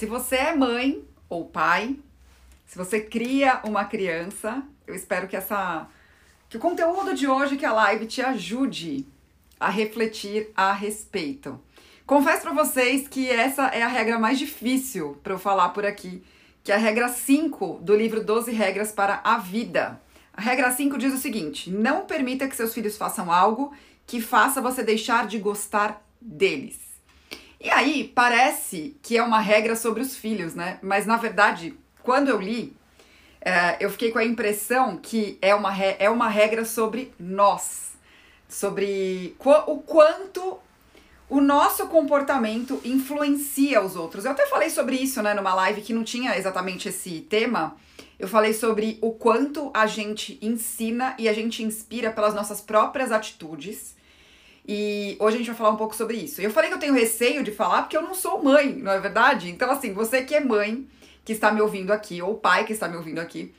Se você é mãe ou pai, se você cria uma criança, eu espero que essa que o conteúdo de hoje, que a live te ajude a refletir a respeito. Confesso para vocês que essa é a regra mais difícil para eu falar por aqui, que é a regra 5 do livro 12 regras para a vida. A regra 5 diz o seguinte: não permita que seus filhos façam algo que faça você deixar de gostar deles. E aí, parece que é uma regra sobre os filhos, né? Mas na verdade, quando eu li, é, eu fiquei com a impressão que é uma, é uma regra sobre nós, sobre qu o quanto o nosso comportamento influencia os outros. Eu até falei sobre isso, né, numa live que não tinha exatamente esse tema. Eu falei sobre o quanto a gente ensina e a gente inspira pelas nossas próprias atitudes. E hoje a gente vai falar um pouco sobre isso. Eu falei que eu tenho receio de falar porque eu não sou mãe, não é verdade? Então, assim, você que é mãe, que está me ouvindo aqui, ou pai que está me ouvindo aqui,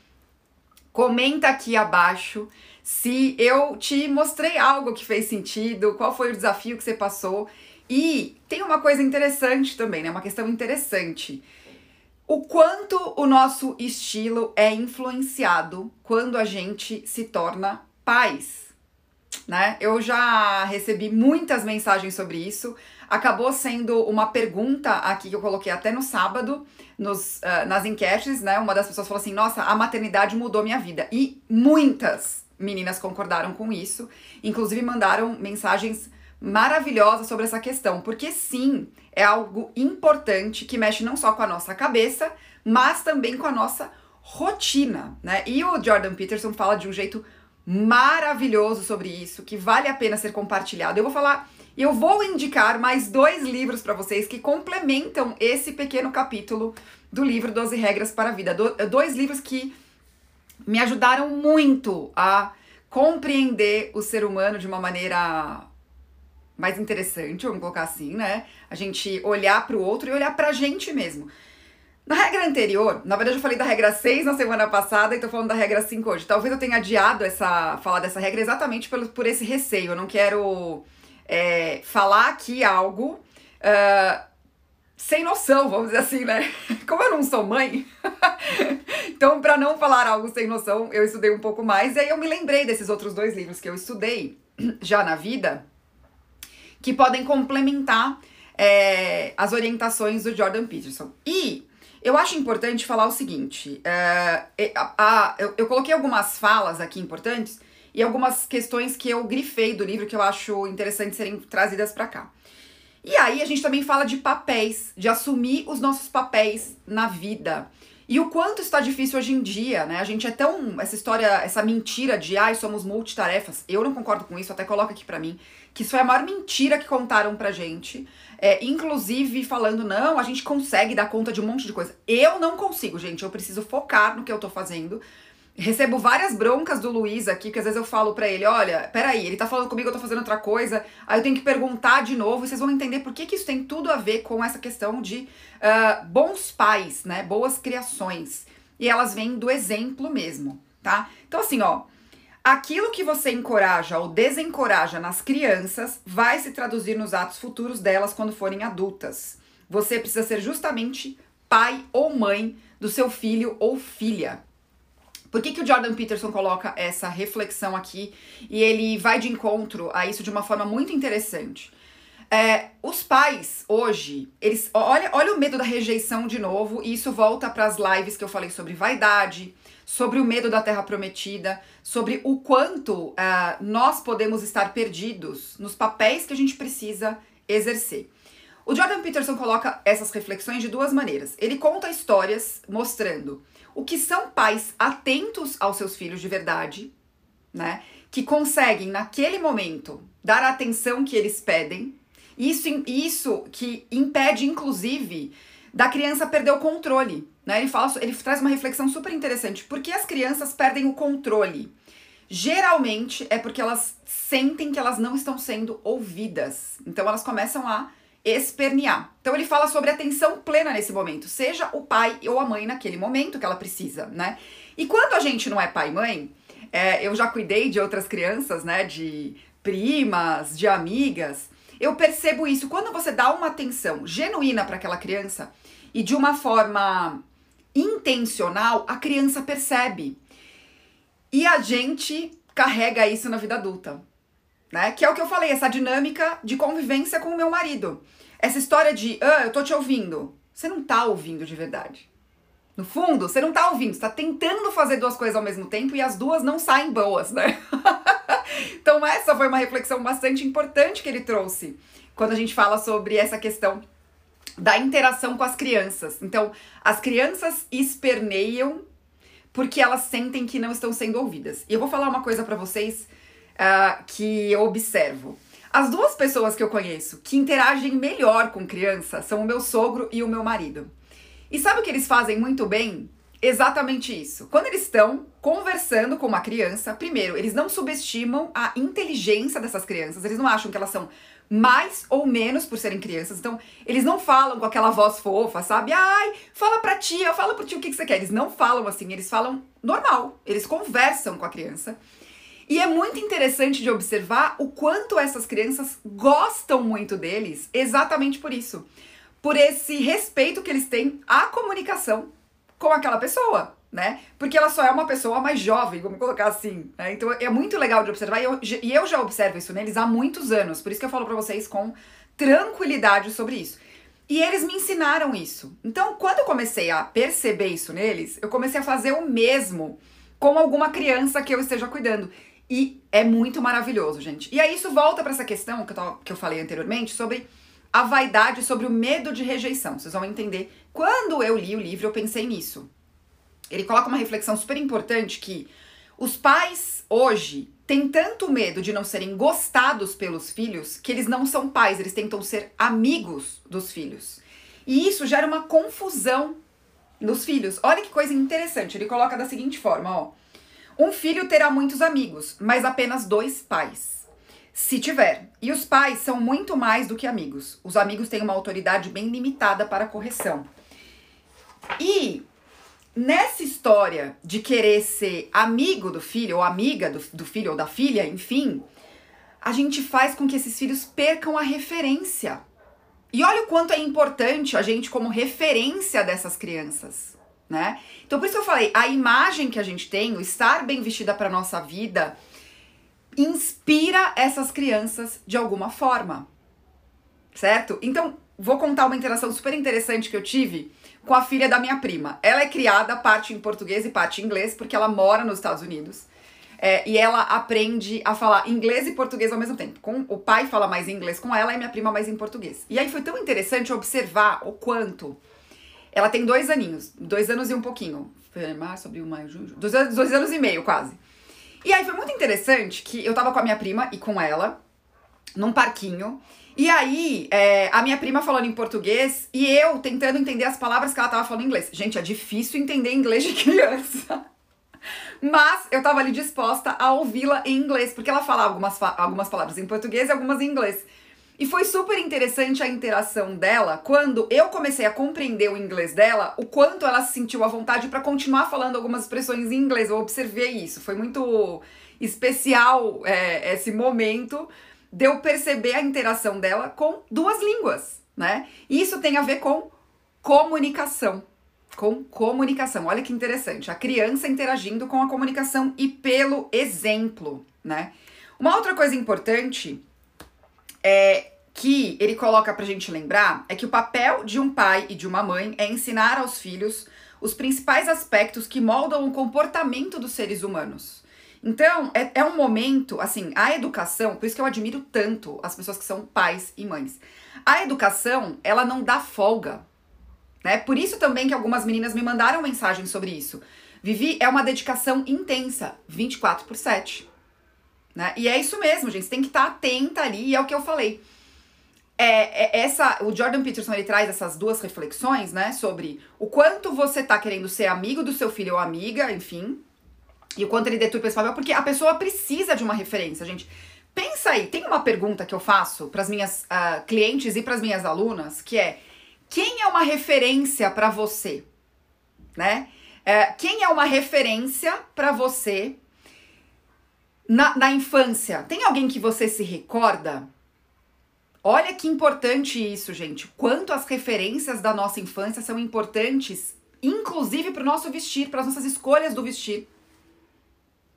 comenta aqui abaixo se eu te mostrei algo que fez sentido, qual foi o desafio que você passou. E tem uma coisa interessante também, né? Uma questão interessante. O quanto o nosso estilo é influenciado quando a gente se torna pais, né? Eu já recebi muitas mensagens sobre isso. Acabou sendo uma pergunta aqui que eu coloquei até no sábado, nos, uh, nas enquetes, né? Uma das pessoas falou assim: Nossa, a maternidade mudou minha vida. E muitas meninas concordaram com isso, inclusive mandaram mensagens maravilhosas sobre essa questão, porque sim, é algo importante que mexe não só com a nossa cabeça, mas também com a nossa rotina, né? E o Jordan Peterson fala de um jeito maravilhoso sobre isso, que vale a pena ser compartilhado. Eu vou falar, eu vou indicar mais dois livros para vocês que complementam esse pequeno capítulo do livro 12 Regras para a Vida. Do, dois livros que me ajudaram muito a compreender o ser humano de uma maneira mais interessante, vamos colocar assim, né? A gente olhar para o outro e olhar para a gente mesmo. Na regra anterior, na verdade eu falei da regra 6 na semana passada e tô falando da regra 5 hoje. Talvez eu tenha adiado essa falar dessa regra exatamente por, por esse receio. Eu não quero é, falar aqui algo uh, sem noção, vamos dizer assim, né? Como eu não sou mãe, então para não falar algo sem noção, eu estudei um pouco mais e aí eu me lembrei desses outros dois livros que eu estudei já na vida, que podem complementar é, as orientações do Jordan Peterson. E eu acho importante falar o seguinte: uh, a, a, eu, eu coloquei algumas falas aqui importantes e algumas questões que eu grifei do livro que eu acho interessante serem trazidas para cá. E aí a gente também fala de papéis, de assumir os nossos papéis na vida. E o quanto está difícil hoje em dia, né? A gente é tão. Essa história, essa mentira de ai, somos multitarefas. Eu não concordo com isso, até coloca aqui para mim. Que isso foi a maior mentira que contaram pra gente. É, inclusive falando, não, a gente consegue dar conta de um monte de coisa. Eu não consigo, gente. Eu preciso focar no que eu tô fazendo. Recebo várias broncas do Luiz aqui, que às vezes eu falo pra ele, olha, peraí, ele tá falando comigo, eu tô fazendo outra coisa, aí eu tenho que perguntar de novo, e vocês vão entender por que, que isso tem tudo a ver com essa questão de uh, bons pais, né, boas criações. E elas vêm do exemplo mesmo, tá? Então assim, ó, aquilo que você encoraja ou desencoraja nas crianças vai se traduzir nos atos futuros delas quando forem adultas. Você precisa ser justamente pai ou mãe do seu filho ou filha. Por que, que o Jordan Peterson coloca essa reflexão aqui e ele vai de encontro a isso de uma forma muito interessante? É, os pais hoje, eles olha, olha o medo da rejeição de novo, e isso volta para as lives que eu falei sobre vaidade, sobre o medo da terra prometida, sobre o quanto uh, nós podemos estar perdidos nos papéis que a gente precisa exercer. O Jordan Peterson coloca essas reflexões de duas maneiras. Ele conta histórias mostrando o que são pais atentos aos seus filhos de verdade, né? Que conseguem, naquele momento, dar a atenção que eles pedem. Isso, isso que impede, inclusive, da criança perder o controle. Né? Ele, fala, ele traz uma reflexão super interessante. Por que as crianças perdem o controle? Geralmente é porque elas sentem que elas não estão sendo ouvidas. Então elas começam a espernear. Então ele fala sobre atenção plena nesse momento, seja o pai ou a mãe naquele momento que ela precisa, né? E quando a gente não é pai e mãe, é, eu já cuidei de outras crianças, né? De primas, de amigas. Eu percebo isso. Quando você dá uma atenção genuína para aquela criança e de uma forma intencional, a criança percebe. E a gente carrega isso na vida adulta, né? Que é o que eu falei, essa dinâmica de convivência com o meu marido. Essa história de, ah, eu tô te ouvindo. Você não tá ouvindo de verdade. No fundo, você não tá ouvindo, você tá tentando fazer duas coisas ao mesmo tempo e as duas não saem boas, né? então, essa foi uma reflexão bastante importante que ele trouxe quando a gente fala sobre essa questão da interação com as crianças. Então, as crianças esperneiam porque elas sentem que não estão sendo ouvidas. E eu vou falar uma coisa para vocês uh, que eu observo. As duas pessoas que eu conheço que interagem melhor com criança são o meu sogro e o meu marido. E sabe o que eles fazem muito bem? Exatamente isso. Quando eles estão conversando com uma criança, primeiro, eles não subestimam a inteligência dessas crianças, eles não acham que elas são mais ou menos por serem crianças. Então, eles não falam com aquela voz fofa, sabe? Ai, fala pra tia, fala pro tio o que, que você quer. Eles não falam assim, eles falam normal. Eles conversam com a criança. E é muito interessante de observar o quanto essas crianças gostam muito deles, exatamente por isso. Por esse respeito que eles têm à comunicação com aquela pessoa né? Porque ela só é uma pessoa mais jovem, vamos colocar assim. Né? Então é muito legal de observar e eu, e eu já observo isso neles há muitos anos. Por isso que eu falo para vocês com tranquilidade sobre isso. E eles me ensinaram isso. Então, quando eu comecei a perceber isso neles, eu comecei a fazer o mesmo com alguma criança que eu esteja cuidando. E é muito maravilhoso, gente. E aí isso volta para essa questão que eu, que eu falei anteriormente sobre a vaidade, sobre o medo de rejeição. Vocês vão entender. Quando eu li o livro, eu pensei nisso ele coloca uma reflexão super importante que os pais hoje têm tanto medo de não serem gostados pelos filhos que eles não são pais, eles tentam ser amigos dos filhos. E isso gera uma confusão nos filhos. Olha que coisa interessante, ele coloca da seguinte forma, ó: Um filho terá muitos amigos, mas apenas dois pais. Se tiver. E os pais são muito mais do que amigos. Os amigos têm uma autoridade bem limitada para correção. E nessa história de querer ser amigo do filho ou amiga do, do filho ou da filha, enfim, a gente faz com que esses filhos percam a referência. E olha o quanto é importante a gente como referência dessas crianças, né? Então por isso eu falei, a imagem que a gente tem, o estar bem vestida para nossa vida, inspira essas crianças de alguma forma. Certo? Então, vou contar uma interação super interessante que eu tive com a filha da minha prima. Ela é criada parte em português e parte em inglês, porque ela mora nos Estados Unidos. É, e ela aprende a falar inglês e português ao mesmo tempo. Com, o pai fala mais inglês com ela e minha prima mais em português. E aí foi tão interessante observar o quanto. Ela tem dois aninhos, dois anos e um pouquinho. Março, abril, maio, junho. Dois, dois anos e meio, quase. E aí foi muito interessante que eu tava com a minha prima e com ela num parquinho. E aí, é, a minha prima falando em português e eu tentando entender as palavras que ela tava falando em inglês. Gente, é difícil entender inglês de criança. Mas eu tava ali disposta a ouvi-la em inglês, porque ela fala algumas, algumas palavras em português e algumas em inglês. E foi super interessante a interação dela quando eu comecei a compreender o inglês dela, o quanto ela se sentiu à vontade para continuar falando algumas expressões em inglês. Eu observei isso. Foi muito especial é, esse momento de eu perceber a interação dela com duas línguas, né? Isso tem a ver com comunicação. Com comunicação. Olha que interessante. A criança interagindo com a comunicação e pelo exemplo, né? Uma outra coisa importante é que ele coloca pra gente lembrar é que o papel de um pai e de uma mãe é ensinar aos filhos os principais aspectos que moldam o comportamento dos seres humanos. Então, é, é um momento, assim, a educação, por isso que eu admiro tanto as pessoas que são pais e mães. A educação, ela não dá folga, né? Por isso também que algumas meninas me mandaram mensagem sobre isso. Vivi, é uma dedicação intensa, 24 por 7. Né? E é isso mesmo, gente. Você tem que estar atenta ali, e é o que eu falei. É, é, essa, o Jordan Peterson ele traz essas duas reflexões, né, sobre o quanto você tá querendo ser amigo do seu filho ou amiga, enfim, e o quanto ele deturpa esse papel, porque a pessoa precisa de uma referência, gente. Pensa aí, tem uma pergunta que eu faço para as minhas uh, clientes e para as minhas alunas, que é: quem é uma referência para você? Né? Uh, quem é uma referência para você na, na infância? Tem alguém que você se recorda? Olha que importante isso, gente. Quanto as referências da nossa infância são importantes, inclusive para o nosso vestir, para as nossas escolhas do vestir.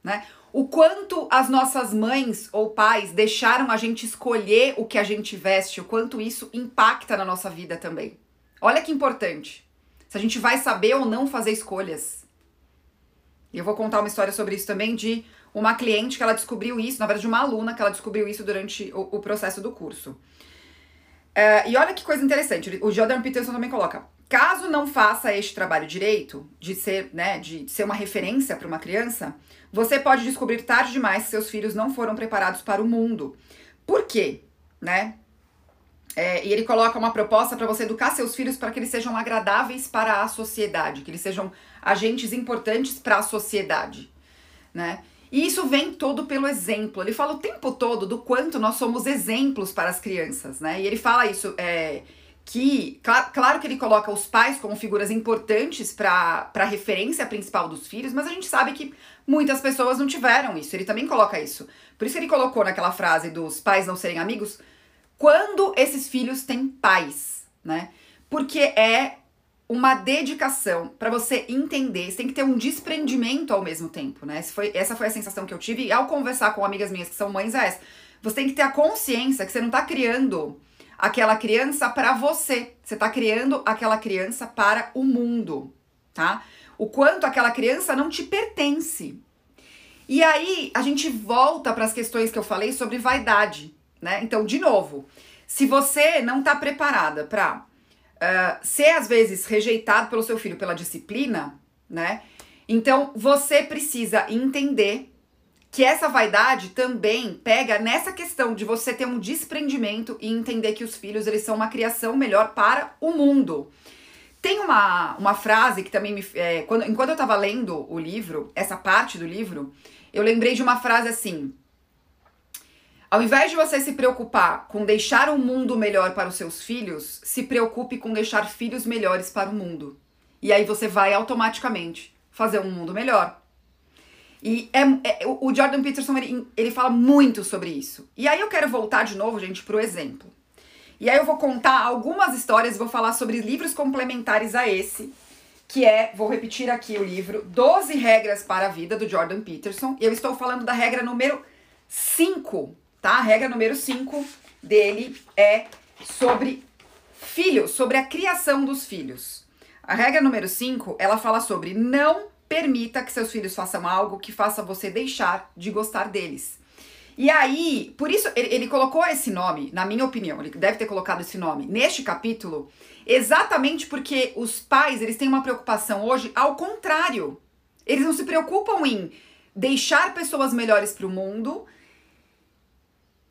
Né? O quanto as nossas mães ou pais deixaram a gente escolher o que a gente veste, o quanto isso impacta na nossa vida também. Olha que importante. Se a gente vai saber ou não fazer escolhas. E eu vou contar uma história sobre isso também de uma cliente que ela descobriu isso, na verdade, uma aluna que ela descobriu isso durante o, o processo do curso. Uh, e olha que coisa interessante, o Jordan Peterson também coloca: caso não faça este trabalho direito, de ser, né, de ser uma referência para uma criança, você pode descobrir tarde demais que seus filhos não foram preparados para o mundo. Por quê? Né? É, e ele coloca uma proposta para você educar seus filhos para que eles sejam agradáveis para a sociedade, que eles sejam agentes importantes para a sociedade, né? E isso vem todo pelo exemplo. Ele fala o tempo todo do quanto nós somos exemplos para as crianças, né? E ele fala isso é, que, claro, claro que ele coloca os pais como figuras importantes para a referência principal dos filhos, mas a gente sabe que muitas pessoas não tiveram isso. Ele também coloca isso. Por isso ele colocou naquela frase dos pais não serem amigos, quando esses filhos têm pais, né? Porque é uma dedicação para você entender, você tem que ter um desprendimento ao mesmo tempo, né? Essa foi, essa foi a sensação que eu tive e ao conversar com amigas minhas que são mães é essa. Você tem que ter a consciência que você não tá criando aquela criança para você, você tá criando aquela criança para o mundo, tá? O quanto aquela criança não te pertence. E aí a gente volta para as questões que eu falei sobre vaidade né? Então, de novo, se você não está preparada para uh, ser às vezes rejeitado pelo seu filho pela disciplina, né? Então você precisa entender que essa vaidade também pega nessa questão de você ter um desprendimento e entender que os filhos eles são uma criação melhor para o mundo. Tem uma, uma frase que também me. É, quando, enquanto eu estava lendo o livro, essa parte do livro, eu lembrei de uma frase assim: ao invés de você se preocupar com deixar um mundo melhor para os seus filhos, se preocupe com deixar filhos melhores para o mundo. E aí você vai automaticamente fazer um mundo melhor. E é, é, o Jordan Peterson ele, ele fala muito sobre isso. E aí eu quero voltar de novo, gente, para o exemplo. E aí eu vou contar algumas histórias, vou falar sobre livros complementares a esse, que é, vou repetir aqui o livro 12 regras para a vida do Jordan Peterson. E eu estou falando da regra número 5 tá? A regra número 5 dele é sobre filhos, sobre a criação dos filhos. A regra número 5, ela fala sobre não permita que seus filhos façam algo que faça você deixar de gostar deles. E aí, por isso ele, ele, colocou esse nome, na minha opinião, ele deve ter colocado esse nome neste capítulo, exatamente porque os pais, eles têm uma preocupação hoje ao contrário. Eles não se preocupam em deixar pessoas melhores para o mundo,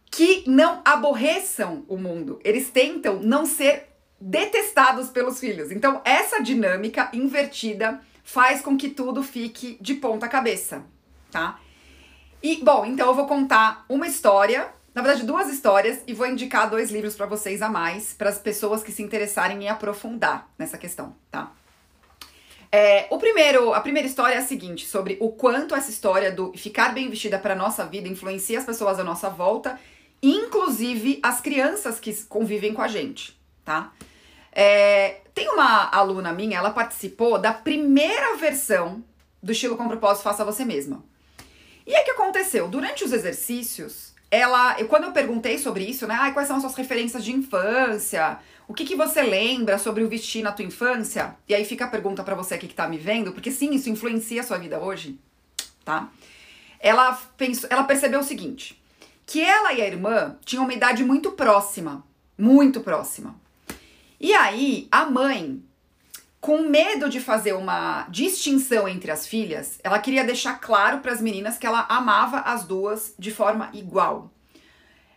que não aborreçam o mundo. Eles tentam não ser detestados pelos filhos. Então, essa dinâmica invertida faz com que tudo fique de ponta cabeça, tá? E, bom, então eu vou contar uma história, na verdade, duas histórias, e vou indicar dois livros para vocês a mais, para as pessoas que se interessarem em aprofundar nessa questão, tá? É, o primeiro, a primeira história é a seguinte, sobre o quanto essa história do ficar bem vestida para nossa vida influencia as pessoas à nossa volta inclusive as crianças que convivem com a gente, tá? É, tem uma aluna minha, ela participou da primeira versão do estilo com propósito Faça Você Mesma. E o que aconteceu? Durante os exercícios, ela, eu, quando eu perguntei sobre isso, né? Ah, quais são as suas referências de infância? O que, que você lembra sobre o vestir na tua infância? E aí fica a pergunta para você aqui que tá me vendo, porque sim, isso influencia a sua vida hoje, tá? Ela pensou, ela percebeu o seguinte: que ela e a irmã tinham uma idade muito próxima, muito próxima. E aí, a mãe, com medo de fazer uma distinção entre as filhas, ela queria deixar claro para as meninas que ela amava as duas de forma igual.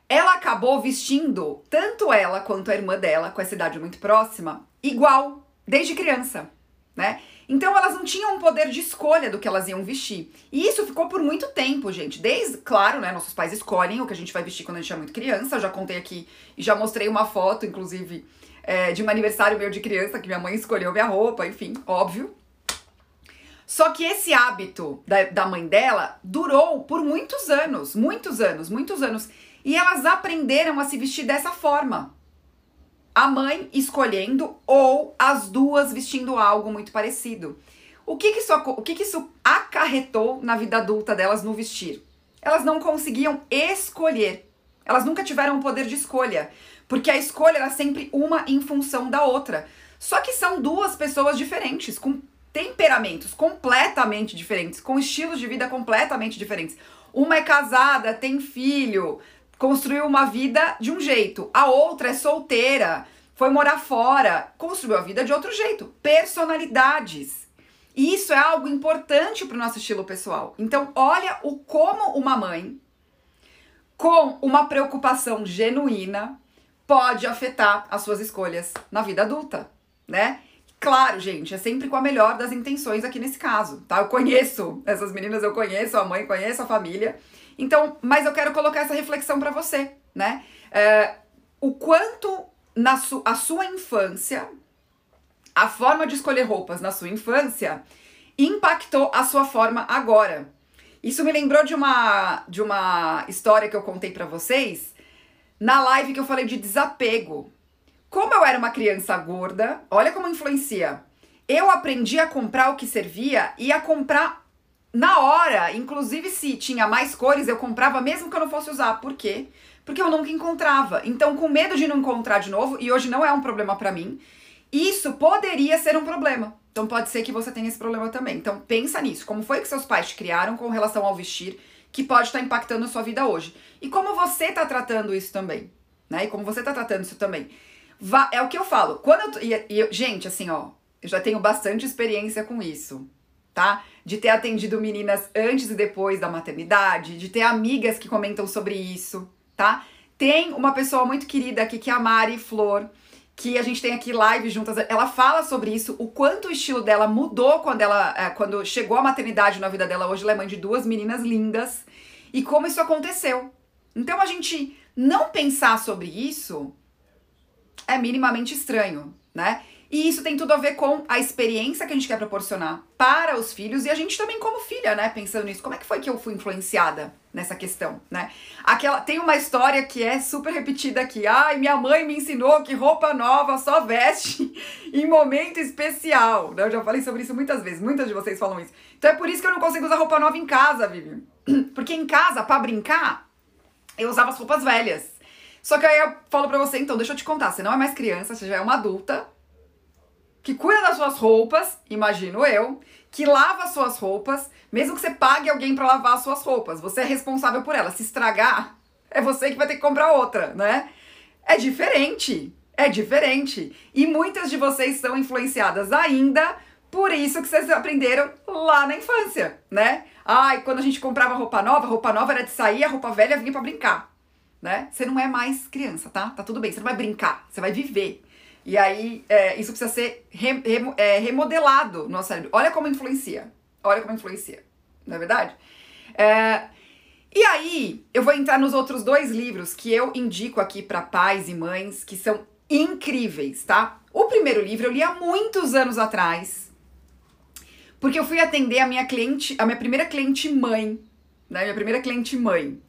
Ela acabou vestindo tanto ela quanto a irmã dela, com essa idade muito próxima, igual, desde criança, né? Então elas não tinham um poder de escolha do que elas iam vestir. E isso ficou por muito tempo, gente. Desde, claro, né, nossos pais escolhem o que a gente vai vestir quando a gente é muito criança. Eu já contei aqui e já mostrei uma foto, inclusive, é, de um aniversário meu de criança, que minha mãe escolheu minha roupa, enfim, óbvio. Só que esse hábito da, da mãe dela durou por muitos anos, muitos anos, muitos anos. E elas aprenderam a se vestir dessa forma. A mãe escolhendo ou as duas vestindo algo muito parecido. O que, que, isso, o que, que isso acarretou na vida adulta delas no vestir? Elas não conseguiam escolher. Elas nunca tiveram o poder de escolha. Porque a escolha era sempre uma em função da outra. Só que são duas pessoas diferentes, com temperamentos completamente diferentes, com estilos de vida completamente diferentes. Uma é casada, tem filho, construiu uma vida de um jeito. A outra é solteira, foi morar fora, construiu a vida de outro jeito. Personalidades. E isso é algo importante para o nosso estilo pessoal. Então, olha o como uma mãe com uma preocupação genuína pode afetar as suas escolhas na vida adulta, né? Claro, gente, é sempre com a melhor das intenções aqui nesse caso, tá? Eu conheço essas meninas, eu conheço a mãe, conheço a família. Então, mas eu quero colocar essa reflexão para você, né? É, o quanto na su a sua infância, a forma de escolher roupas na sua infância impactou a sua forma agora. Isso me lembrou de uma de uma história que eu contei para vocês na live que eu falei de desapego. Como eu era uma criança gorda, olha como influencia. Eu aprendi a comprar o que servia e a comprar na hora. Inclusive, se tinha mais cores, eu comprava mesmo que eu não fosse usar. Por quê? Porque eu nunca encontrava. Então, com medo de não encontrar de novo, e hoje não é um problema para mim, isso poderia ser um problema. Então, pode ser que você tenha esse problema também. Então, pensa nisso. Como foi que seus pais te criaram com relação ao vestir? Que pode estar impactando a sua vida hoje. E como você está tratando isso também, né? E como você está tratando isso também. É o que eu falo. Quando eu, e, e, gente, assim, ó, eu já tenho bastante experiência com isso, tá? De ter atendido meninas antes e depois da maternidade, de ter amigas que comentam sobre isso, tá? Tem uma pessoa muito querida aqui que é a Mari Flor que a gente tem aqui live juntas, ela fala sobre isso, o quanto o estilo dela mudou quando ela é, quando chegou a maternidade na vida dela. Hoje ela é mãe de duas meninas lindas e como isso aconteceu. Então a gente não pensar sobre isso é minimamente estranho, né? E isso tem tudo a ver com a experiência que a gente quer proporcionar para os filhos e a gente também como filha, né? Pensando nisso, como é que foi que eu fui influenciada nessa questão, né? Aquela tem uma história que é super repetida aqui. Ai, minha mãe me ensinou que roupa nova só veste em momento especial. Né? Eu já falei sobre isso muitas vezes, muitas de vocês falam isso. Então é por isso que eu não consigo usar roupa nova em casa, Vivi. Porque em casa, para brincar, eu usava as roupas velhas. Só que aí eu falo pra você, então, deixa eu te contar, você não é mais criança, você já é uma adulta, que cuida das suas roupas, imagino eu, que lava as suas roupas, mesmo que você pague alguém para lavar as suas roupas, você é responsável por elas. Se estragar, é você que vai ter que comprar outra, né? É diferente, é diferente. E muitas de vocês são influenciadas ainda por isso que vocês aprenderam lá na infância, né? Ai, quando a gente comprava roupa nova, roupa nova era de sair, a roupa velha vinha para brincar, né? Você não é mais criança, tá? Tá tudo bem, você não vai brincar, você vai viver. E aí, é, isso precisa ser re, é, remodelado no nosso cérebro. Olha como influencia. Olha como influencia. Não é verdade? É, e aí, eu vou entrar nos outros dois livros que eu indico aqui para pais e mães, que são incríveis, tá? O primeiro livro eu li há muitos anos atrás, porque eu fui atender a minha cliente, a minha primeira cliente mãe, né? Minha primeira cliente mãe.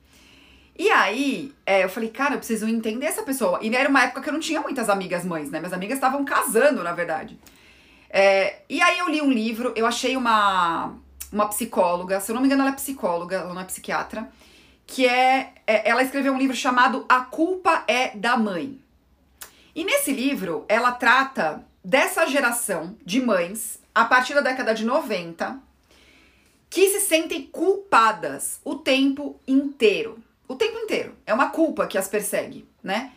E aí, é, eu falei, cara, eu preciso entender essa pessoa. E era uma época que eu não tinha muitas amigas mães, né? Minhas amigas estavam casando, na verdade. É, e aí eu li um livro, eu achei uma, uma psicóloga, se eu não me engano, ela é psicóloga, ela não é psiquiatra, que é, é ela escreveu um livro chamado A Culpa é da Mãe. E nesse livro, ela trata dessa geração de mães, a partir da década de 90, que se sentem culpadas o tempo inteiro o tempo inteiro. É uma culpa que as persegue, né?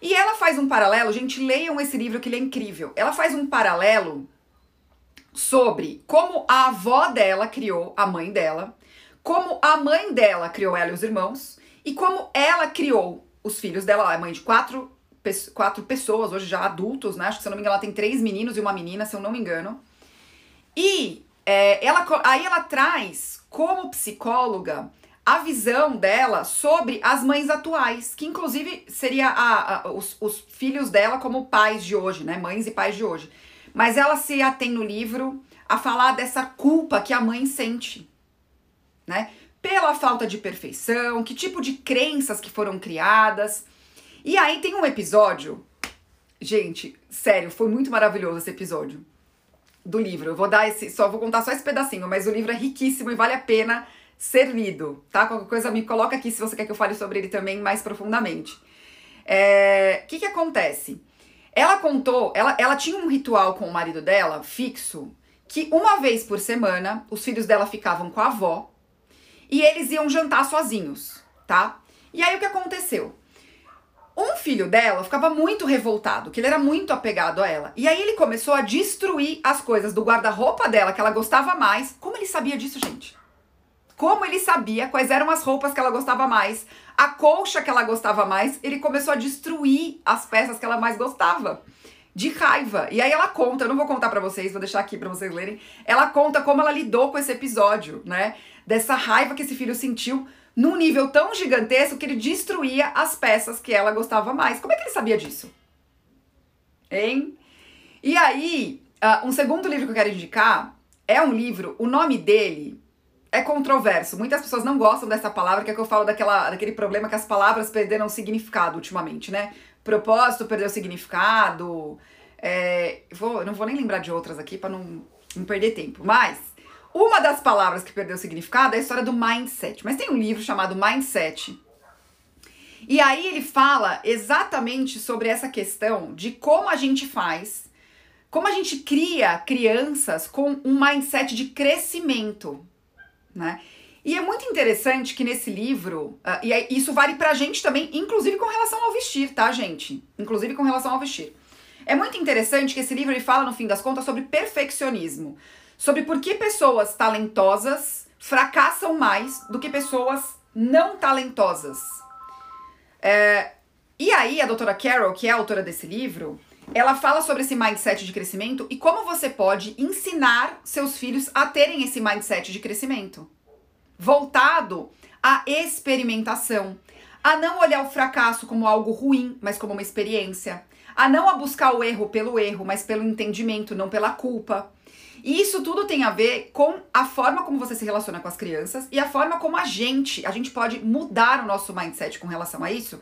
E ela faz um paralelo, gente, leiam esse livro que ele é incrível. Ela faz um paralelo sobre como a avó dela criou a mãe dela, como a mãe dela criou ela e os irmãos, e como ela criou os filhos dela. Ela é mãe de quatro, quatro pessoas, hoje já adultos, né? Acho que se eu não me engano, ela tem três meninos e uma menina, se eu não me engano. E é, ela, aí ela traz, como psicóloga, a visão dela sobre as mães atuais, que inclusive seria a, a, os, os, filhos dela como pais de hoje, né? Mães e pais de hoje. Mas ela se atém no livro a falar dessa culpa que a mãe sente, né? pela falta de perfeição, que tipo de crenças que foram criadas. E aí tem um episódio, gente, sério, foi muito maravilhoso esse episódio do livro. Eu vou dar esse, só vou contar só esse pedacinho, mas o livro é riquíssimo e vale a pena ser lido, tá? Qualquer coisa me coloca aqui se você quer que eu fale sobre ele também mais profundamente. O é, que que acontece? Ela contou, ela, ela tinha um ritual com o marido dela, fixo, que uma vez por semana os filhos dela ficavam com a avó e eles iam jantar sozinhos, tá? E aí o que aconteceu? Um filho dela ficava muito revoltado, que ele era muito apegado a ela. E aí ele começou a destruir as coisas do guarda-roupa dela que ela gostava mais. Como ele sabia disso, gente? Como ele sabia quais eram as roupas que ela gostava mais, a colcha que ela gostava mais, ele começou a destruir as peças que ela mais gostava. De raiva. E aí ela conta, eu não vou contar para vocês, vou deixar aqui para vocês lerem. Ela conta como ela lidou com esse episódio, né? Dessa raiva que esse filho sentiu num nível tão gigantesco que ele destruía as peças que ela gostava mais. Como é que ele sabia disso? Hein? E aí, uh, um segundo livro que eu quero indicar é um livro, o nome dele é controverso. Muitas pessoas não gostam dessa palavra, que é que eu falo daquela, daquele problema que as palavras perderam significado ultimamente, né? Propósito perdeu significado. É, vou, não vou nem lembrar de outras aqui para não, não perder tempo. Mas uma das palavras que perdeu significado é a história do mindset. Mas tem um livro chamado Mindset. E aí ele fala exatamente sobre essa questão de como a gente faz, como a gente cria crianças com um mindset de crescimento né? E é muito interessante que nesse livro, uh, e isso vale pra gente também, inclusive com relação ao vestir, tá, gente? Inclusive com relação ao vestir. É muito interessante que esse livro ele fala, no fim das contas, sobre perfeccionismo. Sobre por que pessoas talentosas fracassam mais do que pessoas não talentosas. É, e aí, a doutora Carol, que é a autora desse livro, ela fala sobre esse mindset de crescimento e como você pode ensinar seus filhos a terem esse mindset de crescimento. Voltado à experimentação, a não olhar o fracasso como algo ruim, mas como uma experiência, a não a buscar o erro pelo erro, mas pelo entendimento, não pela culpa. E isso tudo tem a ver com a forma como você se relaciona com as crianças e a forma como a gente, a gente pode mudar o nosso mindset com relação a isso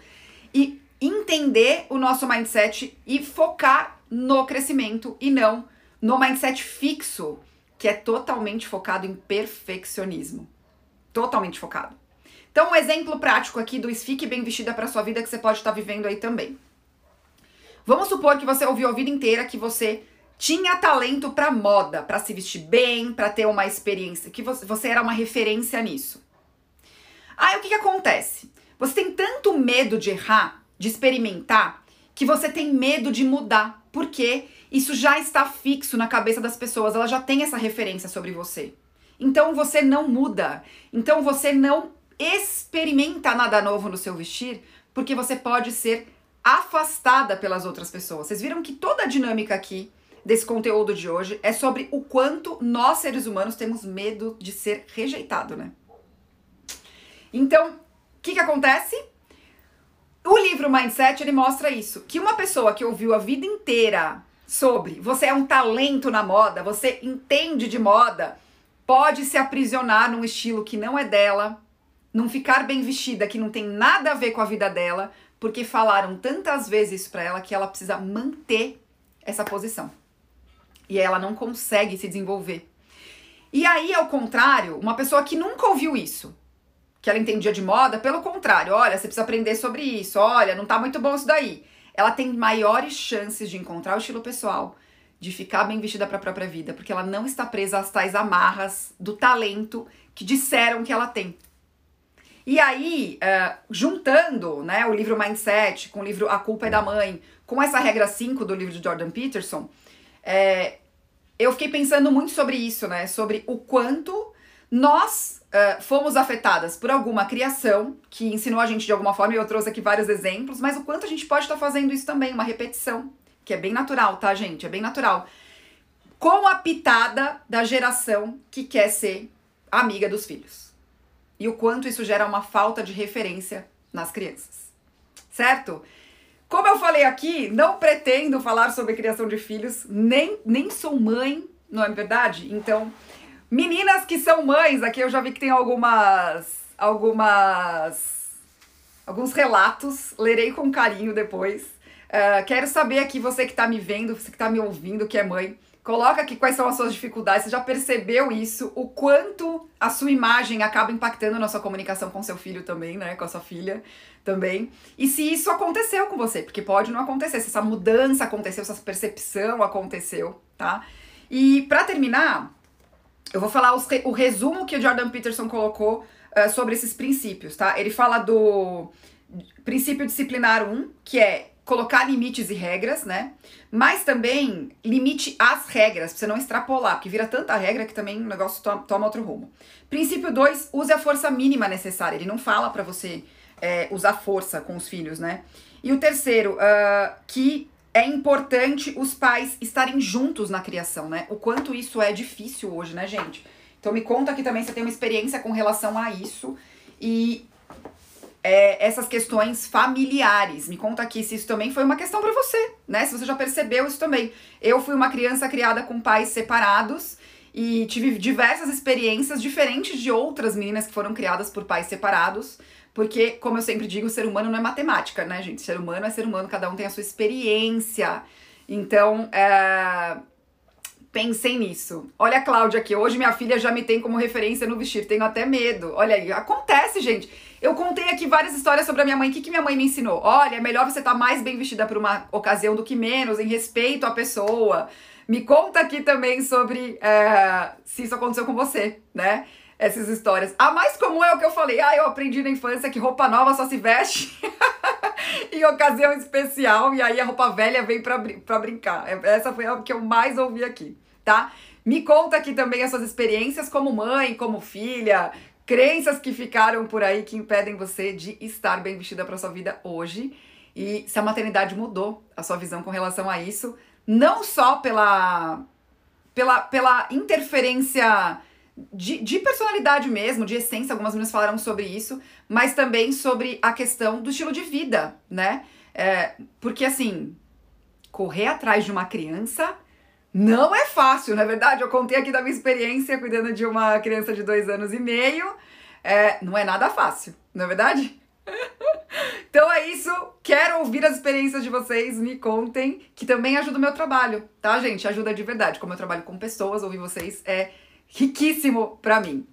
e entender o nosso mindset e focar no crescimento e não no mindset fixo, que é totalmente focado em perfeccionismo. Totalmente focado. Então, um exemplo prático aqui do Fique Bem Vestida para sua vida que você pode estar vivendo aí também. Vamos supor que você ouviu a vida inteira que você tinha talento para moda, para se vestir bem, para ter uma experiência, que você, você era uma referência nisso. Aí o que, que acontece? Você tem tanto medo de errar de experimentar, que você tem medo de mudar, porque isso já está fixo na cabeça das pessoas, ela já tem essa referência sobre você. Então você não muda, então você não experimenta nada novo no seu vestir, porque você pode ser afastada pelas outras pessoas. Vocês viram que toda a dinâmica aqui desse conteúdo de hoje é sobre o quanto nós seres humanos temos medo de ser rejeitado, né? Então, o que que acontece? O livro Mindset, ele mostra isso, que uma pessoa que ouviu a vida inteira sobre você é um talento na moda, você entende de moda, pode se aprisionar num estilo que não é dela, não ficar bem vestida, que não tem nada a ver com a vida dela, porque falaram tantas vezes para ela que ela precisa manter essa posição. E ela não consegue se desenvolver. E aí, ao contrário, uma pessoa que nunca ouviu isso, que ela entendia de moda, pelo contrário, olha, você precisa aprender sobre isso, olha, não tá muito bom isso daí. Ela tem maiores chances de encontrar o estilo pessoal, de ficar bem vestida para a própria vida, porque ela não está presa às tais amarras do talento que disseram que ela tem. E aí, uh, juntando né, o livro Mindset com o livro A Culpa é da Mãe, com essa regra 5 do livro de Jordan Peterson, é, eu fiquei pensando muito sobre isso, né? Sobre o quanto nós uh, fomos afetadas por alguma criação que ensinou a gente de alguma forma, e eu trouxe aqui vários exemplos, mas o quanto a gente pode estar tá fazendo isso também, uma repetição, que é bem natural, tá, gente? É bem natural. Com a pitada da geração que quer ser amiga dos filhos. E o quanto isso gera uma falta de referência nas crianças. Certo? Como eu falei aqui, não pretendo falar sobre criação de filhos, nem, nem sou mãe, não é verdade? Então, Meninas que são mães, aqui eu já vi que tem algumas. algumas. alguns relatos, lerei com carinho depois. Uh, quero saber aqui, você que está me vendo, você que está me ouvindo, que é mãe, coloca aqui quais são as suas dificuldades. Você já percebeu isso? O quanto a sua imagem acaba impactando na sua comunicação com seu filho também, né? Com a sua filha também. E se isso aconteceu com você, porque pode não acontecer, se essa mudança aconteceu, se essa percepção aconteceu, tá? E para terminar, eu vou falar os, o resumo que o Jordan Peterson colocou uh, sobre esses princípios, tá? Ele fala do princípio disciplinar 1, que é colocar limites e regras, né? Mas também limite as regras, pra você não extrapolar, porque vira tanta regra que também o negócio toma, toma outro rumo. Princípio 2, use a força mínima necessária. Ele não fala para você é, usar força com os filhos, né? E o terceiro, uh, que é importante os pais estarem juntos na criação, né? O quanto isso é difícil hoje, né, gente? Então me conta aqui também se tem uma experiência com relação a isso e é, essas questões familiares. Me conta aqui se isso também foi uma questão para você, né? Se você já percebeu isso também. Eu fui uma criança criada com pais separados e tive diversas experiências diferentes de outras meninas que foram criadas por pais separados. Porque, como eu sempre digo, o ser humano não é matemática, né, gente? Ser humano é ser humano, cada um tem a sua experiência. Então, é... pensem nisso. Olha a Cláudia aqui. Hoje minha filha já me tem como referência no vestir. Tenho até medo. Olha aí. Acontece, gente. Eu contei aqui várias histórias sobre a minha mãe. O que, que minha mãe me ensinou? Olha, é melhor você estar tá mais bem vestida para uma ocasião do que menos, em respeito à pessoa. Me conta aqui também sobre é... se isso aconteceu com você, né? Essas histórias. A mais comum é o que eu falei, ah, eu aprendi na infância que roupa nova só se veste em ocasião especial e aí a roupa velha vem pra, pra brincar. É, essa foi a que eu mais ouvi aqui, tá? Me conta aqui também as suas experiências como mãe, como filha, crenças que ficaram por aí que impedem você de estar bem vestida para sua vida hoje. E se a maternidade mudou a sua visão com relação a isso, não só pela pela, pela interferência de, de, personalidade mesmo, de essência, algumas meninas falaram sobre isso, mas também sobre a questão do estilo de vida, né? É, porque assim, correr atrás de uma criança não é fácil, na é verdade. Eu contei aqui da minha experiência cuidando de uma criança de dois anos e meio. É, não é nada fácil, não é verdade? então é isso. Quero ouvir as experiências de vocês. Me contem, que também ajuda o meu trabalho, tá, gente? Ajuda de verdade. Como eu trabalho com pessoas, ouvir vocês é riquíssimo para mim.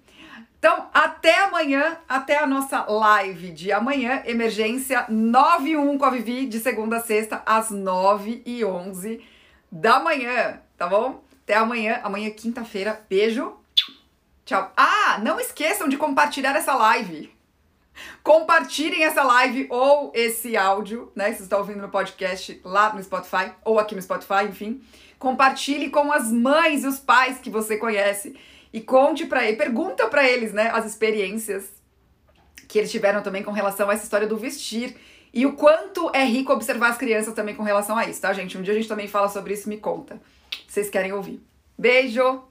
Então, até amanhã, até a nossa live de amanhã, emergência 9 e 1 com a Vivi, de segunda a sexta, às 9 e 11 da manhã, tá bom? Até amanhã, amanhã é quinta-feira, beijo, tchau. Ah, não esqueçam de compartilhar essa live. Compartilhem essa live ou esse áudio, né? Se está ouvindo no podcast lá no Spotify ou aqui no Spotify, enfim. Compartilhe com as mães e os pais que você conhece e conte para ele, pergunta para eles, né, as experiências que eles tiveram também com relação a essa história do vestir e o quanto é rico observar as crianças também com relação a isso, tá, gente? Um dia a gente também fala sobre isso, me conta. Vocês querem ouvir. Beijo!